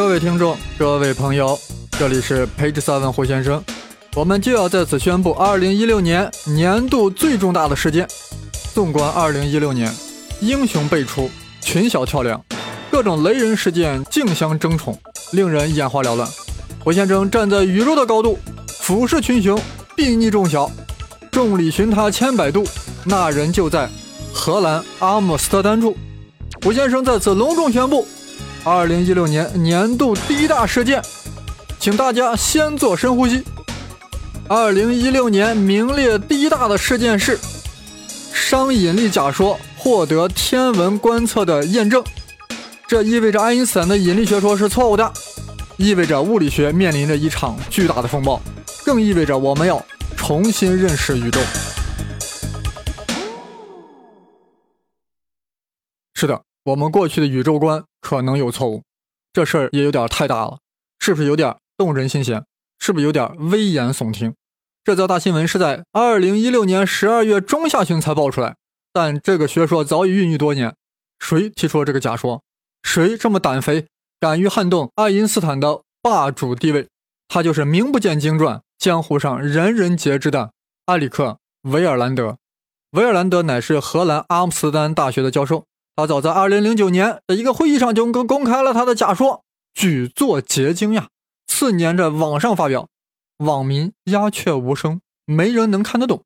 各位听众，各位朋友，这里是 Page Seven 胡先生，我们就要在此宣布2016年年度最重大的事件。纵观2016年，英雄辈出，群小跳梁，各种雷人事件竞相争宠，令人眼花缭乱。胡先生站在宇宙的高度，俯视群雄，睥睨众小，众里寻他千百度，那人就在荷兰阿姆斯特丹住。胡先生在此隆重宣布。二零一六年年度第一大事件，请大家先做深呼吸。二零一六年名列第一大的事件是熵引力假说获得天文观测的验证，这意味着爱因斯坦的引力学说是错误的，意味着物理学面临着一场巨大的风暴，更意味着我们要重新认识宇宙。是的。我们过去的宇宙观可能有错误，这事儿也有点太大了，是不是有点动人心弦？是不是有点危言耸听？这则大新闻是在二零一六年十二月中下旬才爆出来，但这个学说早已孕育多年。谁提出了这个假说？谁这么胆肥，敢于撼动爱因斯坦的霸主地位？他就是名不见经传、江湖上人人皆知的埃里克·维尔兰德。维尔兰德乃是荷兰阿姆斯特丹大学的教授。他早在2009年的一个会议上就公公开了他的假说，举作结晶呀。次年在网上发表，网民鸦雀无声，没人能看得懂。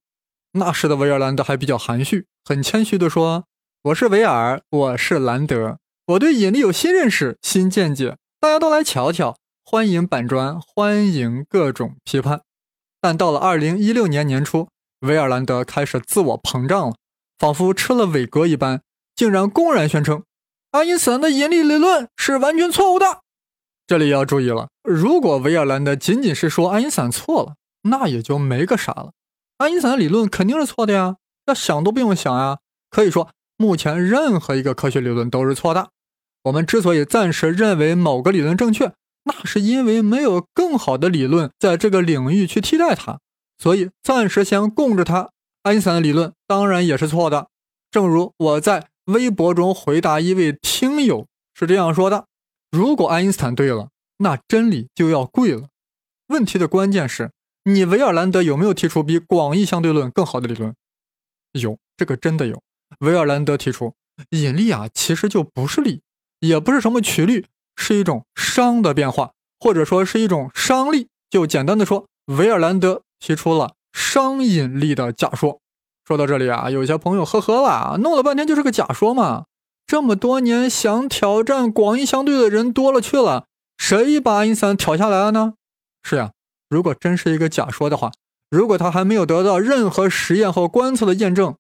那时的维尔兰德还比较含蓄，很谦虚地说：“我是维尔，我是兰德，我对引力有新认识、新见解，大家都来瞧瞧，欢迎板砖，欢迎各种批判。”但到了2016年年初，维尔兰德开始自我膨胀了，仿佛吃了伟哥一般。竟然公然宣称，爱因斯坦的引力理论是完全错误的。这里要注意了，如果维尔兰德仅仅是说爱因斯坦错了，那也就没个啥了。爱因斯坦的理论肯定是错的呀，要想都不用想呀。可以说，目前任何一个科学理论都是错的。我们之所以暂时认为某个理论正确，那是因为没有更好的理论在这个领域去替代它，所以暂时先供着它。爱因斯坦的理论当然也是错的，正如我在。微博中回答一位听友是这样说的：“如果爱因斯坦对了，那真理就要贵了。问题的关键是你维尔兰德有没有提出比广义相对论更好的理论？有，这个真的有。维尔兰德提出引力啊，其实就不是力，也不是什么曲率，是一种熵的变化，或者说是一种熵力。就简单的说，维尔兰德提出了熵引力的假说。”说到这里啊，有些朋友呵呵了，弄了半天就是个假说嘛。这么多年想挑战广义相对的人多了去了，谁把爱因斯坦挑下来了呢？是呀，如果真是一个假说的话，如果他还没有得到任何实验和观测的验证，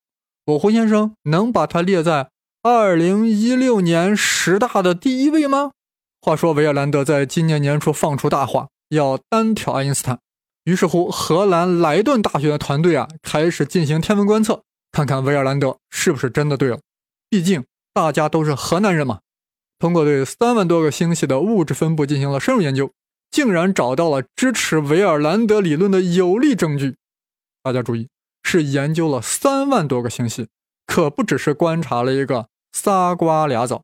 我胡先生能把他列在二零一六年十大的第一位吗？话说维尔兰德在今年年初放出大话，要单挑爱因斯坦。于是乎，荷兰莱顿大学的团队啊，开始进行天文观测，看看维尔兰德是不是真的对了。毕竟大家都是河南人嘛。通过对三万多个星系的物质分布进行了深入研究，竟然找到了支持维尔兰德理论的有力证据。大家注意，是研究了三万多个星系，可不只是观察了一个仨瓜俩枣。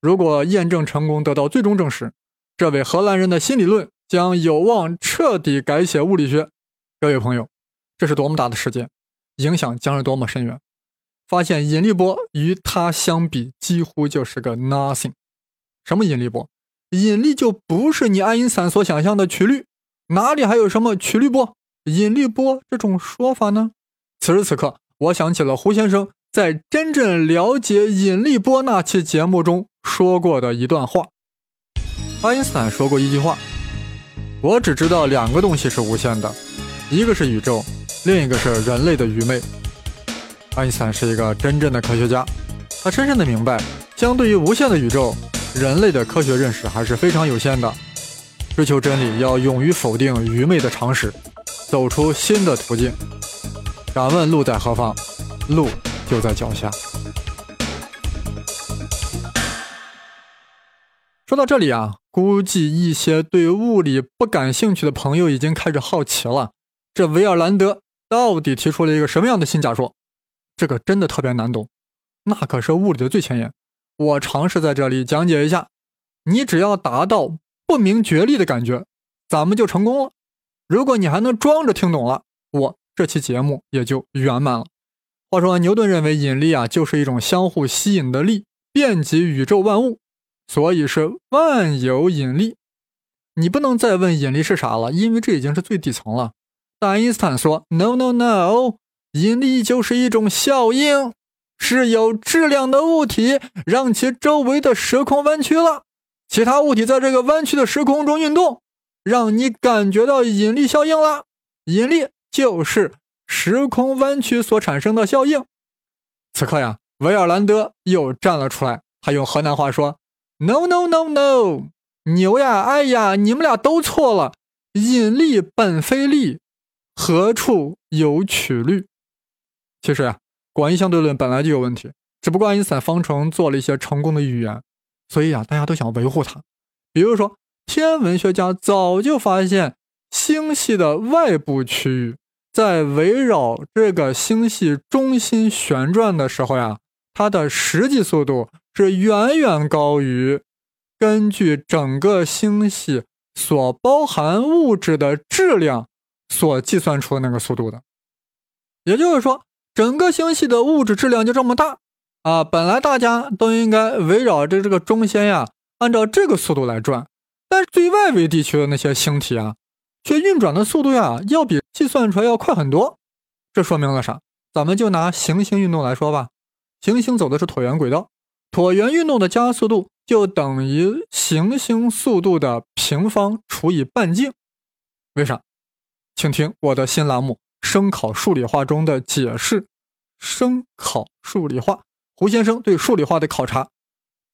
如果验证成功，得到最终证实，这位荷兰人的新理论。将有望彻底改写物理学。各位朋友，这是多么大的事件，影响将是多么深远。发现引力波与它相比，几乎就是个 nothing。什么引力波？引力就不是你爱因斯坦所想象的曲率，哪里还有什么曲率波、引力波这种说法呢？此时此刻，我想起了胡先生在《真正了解引力波》那期节目中说过的一段话。爱因斯坦说过一句话。我只知道两个东西是无限的，一个是宇宙，另一个是人类的愚昧。爱因斯坦是一个真正的科学家，他深深的明白，相对于无限的宇宙，人类的科学认识还是非常有限的。追求真理，要勇于否定愚昧的常识，走出新的途径。敢问路在何方？路就在脚下。说到这里啊。估计一些对物理不感兴趣的朋友已经开始好奇了：这维尔兰德到底提出了一个什么样的新假说？这个真的特别难懂，那可是物理的最前沿。我尝试在这里讲解一下：你只要达到不明觉厉的感觉，咱们就成功了。如果你还能装着听懂了，我这期节目也就圆满了。话说牛顿认为引力啊就是一种相互吸引的力，遍及宇宙万物，所以是万有引力。你不能再问引力是啥了，因为这已经是最底层了。但爱因斯坦说：“No, no, no，引力就是一种效应，是有质量的物体让其周围的时空弯曲了，其他物体在这个弯曲的时空中运动，让你感觉到引力效应了。引力就是。”时空弯曲所产生的效应。此刻呀，维尔兰德又站了出来。他用河南话说：“No, no, no, no！牛呀，哎呀，你们俩都错了。引力本非力，何处有曲率？”其实呀，广义相对论本来就有问题，只不过爱因斯坦方程做了一些成功的预言，所以呀，大家都想维护它。比如说，天文学家早就发现星系的外部区域。在围绕这个星系中心旋转的时候呀，它的实际速度是远远高于根据整个星系所包含物质的质量所计算出的那个速度的。也就是说，整个星系的物质质量就这么大啊！本来大家都应该围绕着这个中心呀，按照这个速度来转，但是最外围地区的那些星体啊。却运转的速度呀，要比计算出来要快很多。这说明了啥？咱们就拿行星运动来说吧，行星走的是椭圆轨道，椭圆运动的加速度就等于行星速度的平方除以半径。为啥？请听我的新栏目《声考数理化》中的解释。声考数理化，胡先生对数理化的考察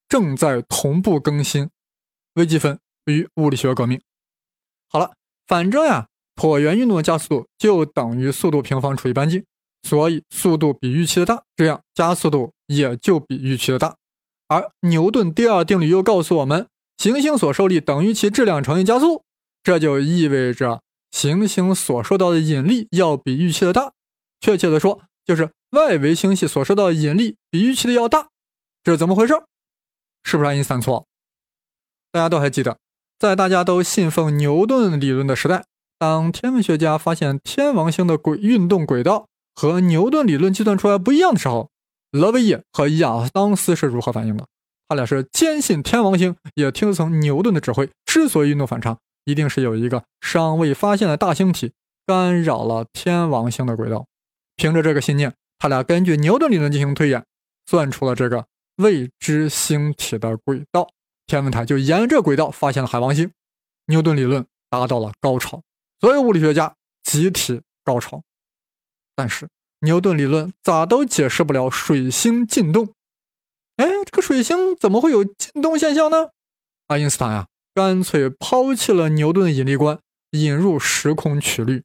正在同步更新。微积分与物理学革命。好了。反正呀，椭圆运动的加速度就等于速度平方除以半径，所以速度比预期的大，这样加速度也就比预期的大。而牛顿第二定律又告诉我们，行星所受力等于其质量乘以加速，这就意味着行星所受到的引力要比预期的大。确切的说，就是外围星系所受到的引力比预期的要大。这是怎么回事？是不是爱因斯坦错？大家都还记得？在大家都信奉牛顿理论的时代，当天文学家发现天王星的轨运动轨道和牛顿理论计算出来不一样的时候，勒维耶和亚当斯是如何反应的？他俩是坚信天王星也听从牛顿的指挥，之所以运动反常，一定是有一个尚未发现的大星体干扰了天王星的轨道。凭着这个信念，他俩根据牛顿理论进行推演，算出了这个未知星体的轨道。天文台就沿着轨道发现了海王星，牛顿理论达到了高潮，所有物理学家集体高潮。但是牛顿理论咋都解释不了水星进动。哎，这个水星怎么会有进动现象呢？爱因斯坦呀，干脆抛弃了牛顿引力观，引入时空曲率，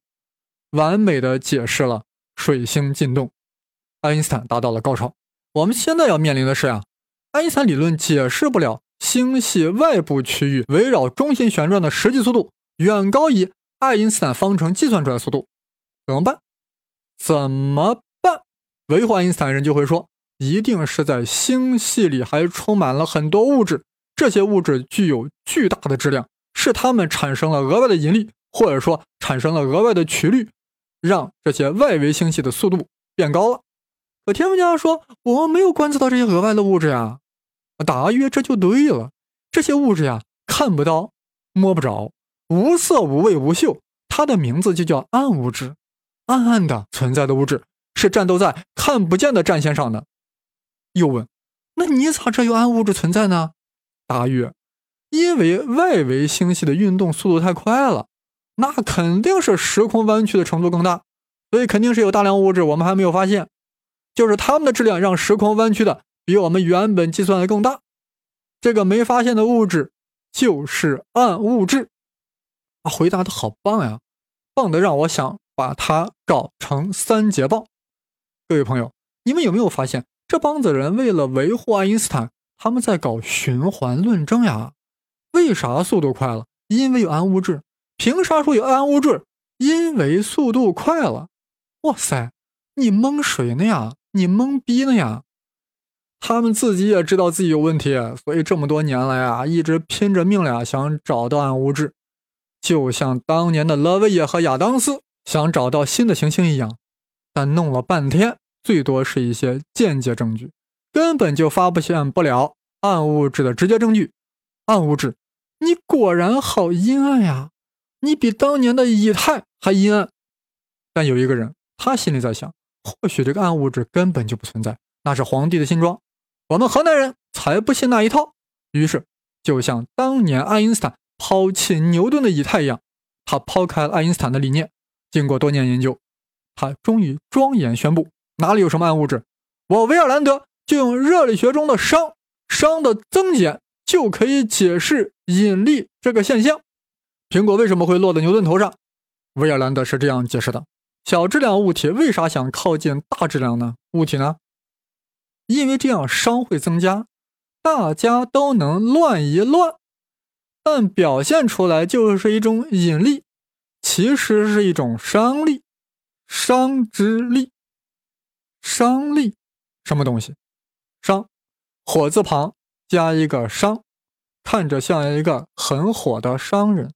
完美的解释了水星进动。爱因斯坦达到了高潮。我们现在要面临的是呀，爱因斯坦理论解释不了。星系外部区域围绕中心旋转的实际速度远高于爱因斯坦方程计算出来的速度，怎么办？怎么办？维护爱因斯坦人就会说，一定是在星系里还充满了很多物质，这些物质具有巨大的质量，是它们产生了额外的引力，或者说产生了额外的曲率，让这些外围星系的速度变高了。可天文家说，我们没有观测到这些额外的物质呀。答曰：“这就对了，这些物质呀，看不到，摸不着，无色无味无嗅，它的名字就叫暗物质。暗暗的存在的物质是战斗在看不见的战线上的。”又问：“那你咋知有暗物质存在呢？”答曰：“因为外围星系的运动速度太快了，那肯定是时空弯曲的程度更大，所以肯定是有大量物质我们还没有发现，就是它们的质量让时空弯曲的。”比我们原本计算的更大，这个没发现的物质就是暗物质。啊，回答的好棒呀，棒的让我想把它搞成三节棒。各位朋友，你们有没有发现这帮子人为了维护爱因斯坦，他们在搞循环论证呀？为啥速度快了？因为有暗物质。凭啥说有暗物质？因为速度快了。哇塞，你蒙谁呢呀？你懵逼呢呀？他们自己也知道自己有问题，所以这么多年来啊，一直拼着命了想找到暗物质，就像当年的勒维耶和亚当斯想找到新的行星一样。但弄了半天，最多是一些间接证据，根本就发现不了暗物质的直接证据。暗物质，你果然好阴暗呀！你比当年的以太还阴暗。但有一个人，他心里在想，或许这个暗物质根本就不存在，那是皇帝的新装。我们河南人才不信那一套。于是，就像当年爱因斯坦抛弃牛顿的以太一样，他抛开了爱因斯坦的理念。经过多年研究，他终于庄严宣布：哪里有什么暗物质，我维尔兰德就用热力学中的熵，熵的增减就可以解释引力这个现象。苹果为什么会落在牛顿头上？维尔兰德是这样解释的：小质量物体为啥想靠近大质量呢？物体呢？因为这样熵会增加，大家都能乱一乱，但表现出来就是一种引力，其实是一种熵力，熵之力。熵力什么东西？熵，火字旁加一个商，看着像一个很火的商人。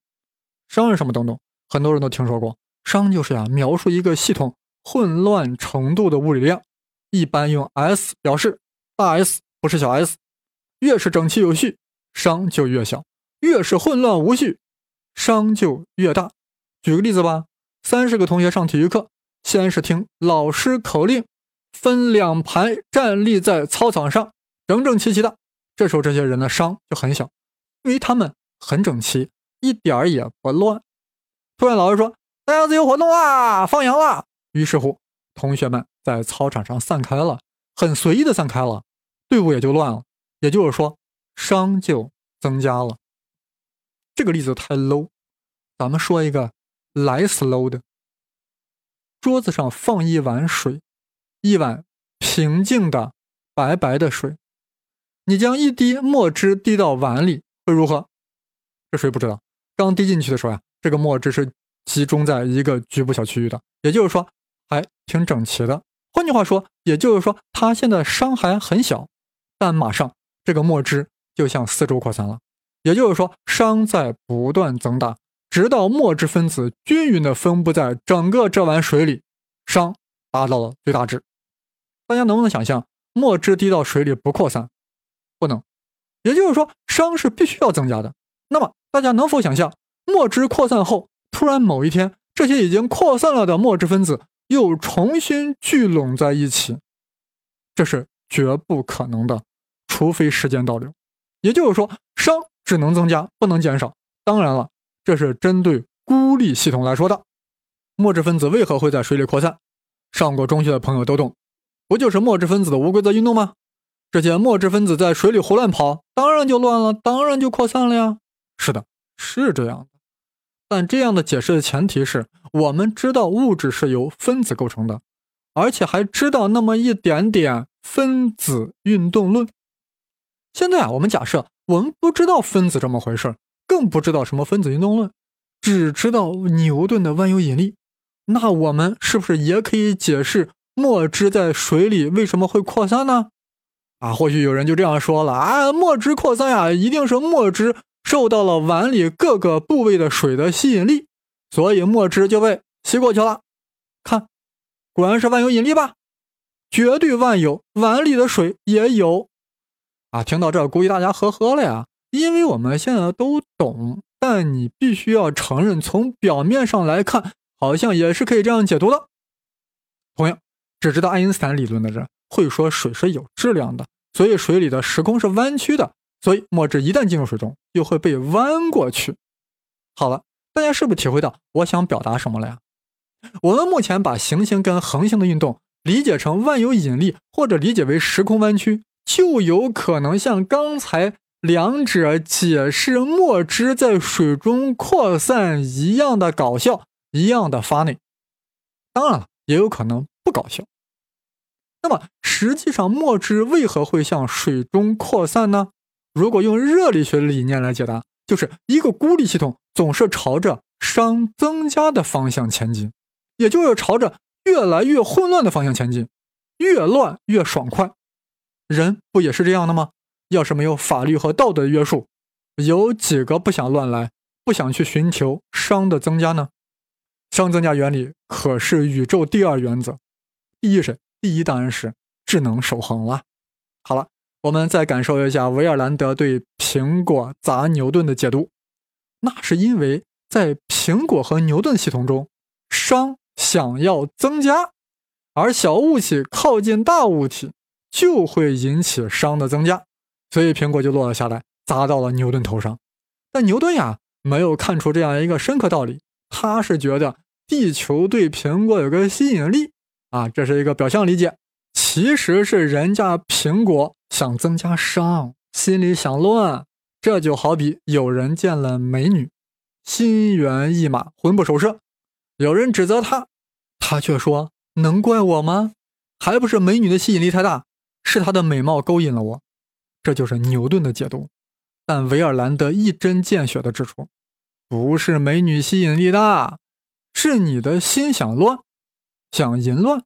商人什么东东？很多人都听说过。熵就是呀，描述一个系统混乱程度的物理量。一般用 S 表示，大 S 不是小 s，越是整齐有序，熵就越小；越是混乱无序，熵就越大。举个例子吧，三十个同学上体育课，先是听老师口令，分两排站立在操场上，整整齐齐的。这时候这些人的熵就很小，因为他们很整齐，一点儿也不乱。突然老师说：“大家自由活动啦，放羊啦！”于是乎，同学们。在操场上散开了，很随意的散开了，队伍也就乱了，也就是说，熵就增加了。这个例子太 low，咱们说一个来 slow 的。桌子上放一碗水，一碗平静的白白的水，你将一滴墨汁滴到碗里会如何？这谁不知道，刚滴进去的时候呀，这个墨汁是集中在一个局部小区域的，也就是说，还挺整齐的。换句话说，也就是说，它现在伤还很小，但马上这个墨汁就向四周扩散了。也就是说，伤在不断增大，直到墨汁分子均匀地分布在整个这碗水里，熵达到了最大值。大家能不能想象，墨汁滴到水里不扩散？不能。也就是说，熵是必须要增加的。那么，大家能否想象，墨汁扩散后，突然某一天，这些已经扩散了的墨汁分子？又重新聚拢在一起，这是绝不可能的，除非时间倒流。也就是说，熵只能增加，不能减少。当然了，这是针对孤立系统来说的。墨质分子为何会在水里扩散？上过中学的朋友都懂，不就是墨质分子的无规则运动吗？这些墨质分子在水里胡乱跑，当然就乱了，当然就扩散了呀。是的，是这样的。但这样的解释的前提是我们知道物质是由分子构成的，而且还知道那么一点点分子运动论。现在啊，我们假设我们不知道分子这么回事儿更不知道什么分子运动论，只知道牛顿的万有引力，那我们是不是也可以解释墨汁在水里为什么会扩散呢？啊，或许有人就这样说了啊，墨汁扩散呀，一定是墨汁。受到了碗里各个部位的水的吸引力，所以墨汁就被吸过去了。看，果然是万有引力吧？绝对万有，碗里的水也有。啊，听到这，估计大家呵呵了呀，因为我们现在都懂。但你必须要承认，从表面上来看，好像也是可以这样解读的。同样，只知道爱因斯坦理论的人会说水是有质量的，所以水里的时空是弯曲的。所以墨汁一旦进入水中，又会被弯过去。好了，大家是不是体会到我想表达什么了呀？我们目前把行星跟恒星的运动理解成万有引力，或者理解为时空弯曲，就有可能像刚才两者解释墨汁在水中扩散一样的搞笑，一样的 funny。当然了，也有可能不搞笑。那么，实际上墨汁为何会向水中扩散呢？如果用热力学理念来解答，就是一个孤立系统总是朝着熵增加的方向前进，也就是朝着越来越混乱的方向前进，越乱越爽快。人不也是这样的吗？要是没有法律和道德约束，有几个不想乱来、不想去寻求熵的增加呢？熵增加原理可是宇宙第二原则。第一是第一当然是智能守恒了。好了，我们再感受一下维尔兰德对苹果砸牛顿的解读。那是因为在苹果和牛顿系统中，熵想要增加，而小物体靠近大物体就会引起熵的增加，所以苹果就落了下来，砸到了牛顿头上。但牛顿呀，没有看出这样一个深刻道理，他是觉得地球对苹果有个吸引力啊，这是一个表象理解，其实是人家苹果想增加熵，心里想乱。这就好比有人见了美女，心猿意马，魂不守舍；有人指责他，他却说：“能怪我吗？还不是美女的吸引力太大，是她的美貌勾引了我。”这就是牛顿的解读。但维尔兰德一针见血地指出：“不是美女吸引力大，是你的心想乱，想淫乱，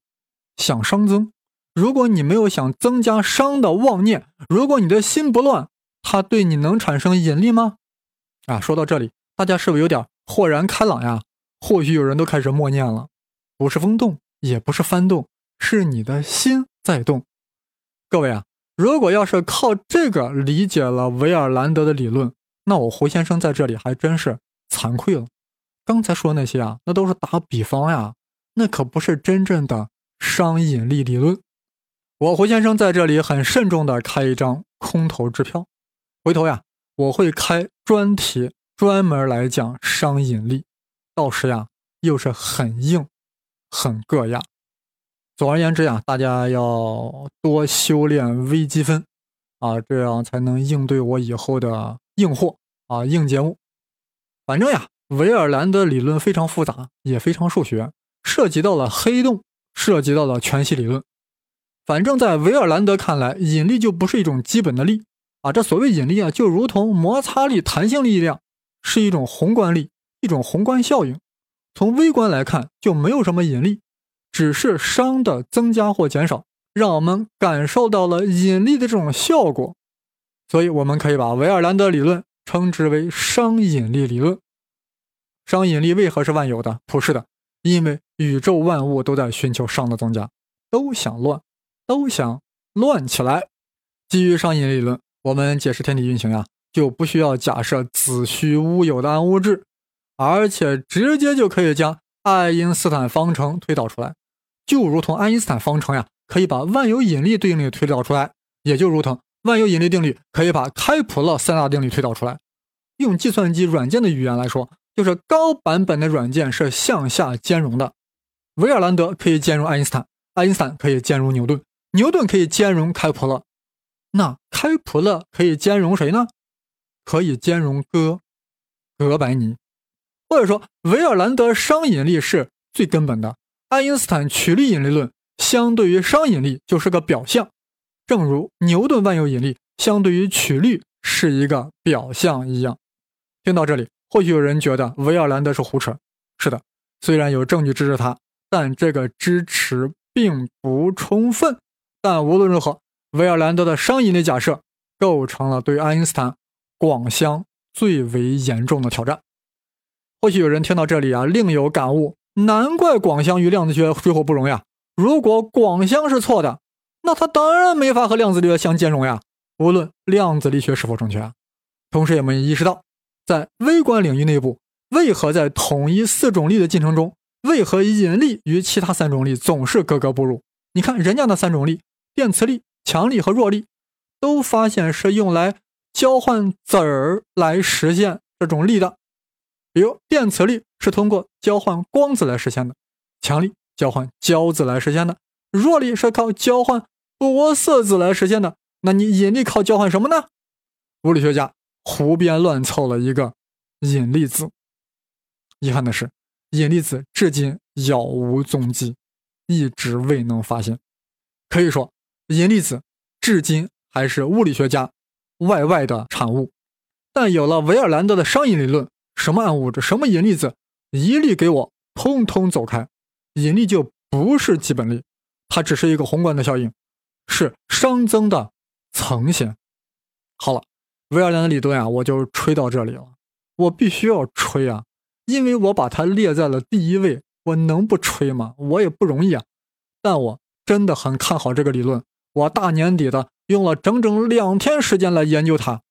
想熵增。如果你没有想增加熵的妄念，如果你的心不乱。”它对你能产生引力吗？啊，说到这里，大家是不是有点豁然开朗呀？或许有人都开始默念了，不是风动，也不是幡动，是你的心在动。各位啊，如果要是靠这个理解了维尔兰德的理论，那我胡先生在这里还真是惭愧了。刚才说那些啊，那都是打比方呀，那可不是真正的熵引力理论。我胡先生在这里很慎重的开一张空头支票。回头呀，我会开专题专门来讲熵引力，到时呀又是很硬，很硌牙。总而言之呀，大家要多修炼微积分啊，这样才能应对我以后的硬货啊硬节目。反正呀，维尔兰德理论非常复杂，也非常数学，涉及到了黑洞，涉及到了全息理论。反正，在维尔兰德看来，引力就不是一种基本的力。啊，这所谓引力啊，就如同摩擦力、弹性力一样，是一种宏观力，一种宏观效应。从微观来看，就没有什么引力，只是熵的增加或减少，让我们感受到了引力的这种效果。所以，我们可以把维尔兰德理论称之为熵引力理论。熵引力为何是万有的、不是的？因为宇宙万物都在寻求熵的增加，都想乱，都想乱起来。基于熵引力理论。我们解释天体运行呀，就不需要假设子虚乌有的暗物质，而且直接就可以将爱因斯坦方程推导出来，就如同爱因斯坦方程呀，可以把万有引力定律推导出来，也就如同万有引力定律可以把开普勒三大定律推导出来。用计算机软件的语言来说，就是高版本的软件是向下兼容的。维尔兰德可以兼容爱因斯坦，爱因斯坦可以兼容牛顿，牛顿可以兼容开普勒。那开普勒可以兼容谁呢？可以兼容哥，哥白尼，或者说维尔兰德熵引力是最根本的，爱因斯坦曲率引力论相对于熵引力就是个表象，正如牛顿万有引力相对于曲率是一个表象一样。听到这里，或许有人觉得维尔兰德是胡扯。是的，虽然有证据支持他，但这个支持并不充分。但无论如何。维尔兰德的熵引力假设构成了对爱因斯坦广相最为严重的挑战。或许有人听到这里啊，另有感悟：难怪广相与量子学水火不容呀！如果广相是错的，那它当然没法和量子力学相兼容呀。无论量子力学是否正确，同时也没意识到，在微观领域内部，为何在统一四种力的进程中，为何引力与其他三种力总是格格不入？你看人家那三种力，电磁力。强力和弱力都发现是用来交换子儿来实现这种力的，比如电磁力是通过交换光子来实现的，强力交换胶子来实现的，弱力是靠交换玻色子来实现的。那你引力靠交换什么呢？物理学家胡编乱凑了一个引力子。遗憾的是，引力子至今杳无踪迹，一直未能发现。可以说。引力子至今还是物理学家 YY 的产物，但有了维尔兰德的熵引力论，什么暗物质，什么引力子，一律给我通通走开。引力就不是基本力，它只是一个宏观的效应，是熵增的层先。好了，威尔良的理论啊，我就吹到这里了。我必须要吹啊，因为我把它列在了第一位，我能不吹吗？我也不容易啊。但我真的很看好这个理论，我大年底的用了整整两天时间来研究它，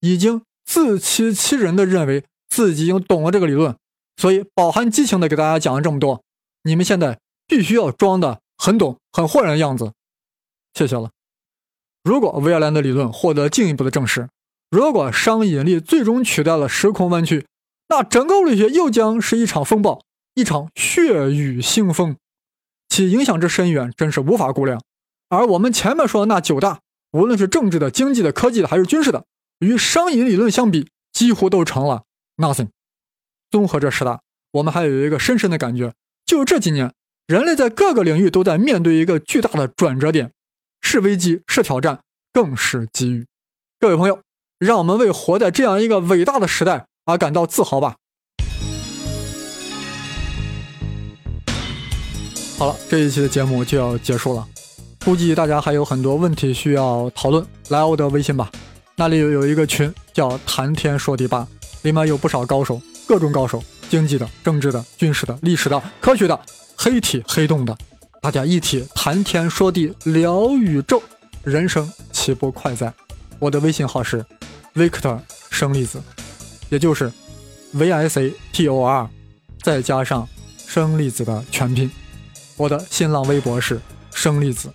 已经自欺欺人的认为自己已经懂了这个理论，所以饱含激情的给大家讲了这么多。你们现在必须要装的很懂、很豁然的样子。谢谢了。如果维尔兰的理论获得进一步的证实，如果熵引力最终取代了时空弯曲，那整个物理学又将是一场风暴，一场血雨腥风，其影响之深远真是无法估量。而我们前面说的那九大，无论是政治的、经济的、科技的，还是军事的，与熵引理论相比，几乎都成了 nothing。综合这十大，我们还有一个深深的感觉，就是这几年人类在各个领域都在面对一个巨大的转折点，是危机，是挑战，更是机遇。各位朋友。让我们为活在这样一个伟大的时代而感到自豪吧。好了，这一期的节目就要结束了，估计大家还有很多问题需要讨论，来我的微信吧，那里有有一个群叫“谈天说地吧”，里面有不少高手，各种高手，经济的、政治的、军事的、历史的、科学的、黑体黑洞的，大家一起谈天说地聊宇宙，人生岂不快哉？我的微信号是。Victor 生粒子，也就是 V I C T O R，再加上生粒子的全拼。我的新浪微博是生粒子，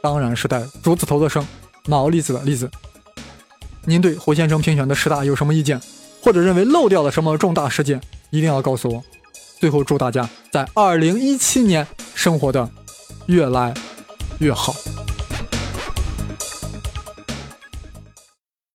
当然是带竹字头的生，毛粒子的粒子。您对胡先生评选的十大有什么意见，或者认为漏掉了什么重大事件，一定要告诉我。最后祝大家在二零一七年生活的越来越好。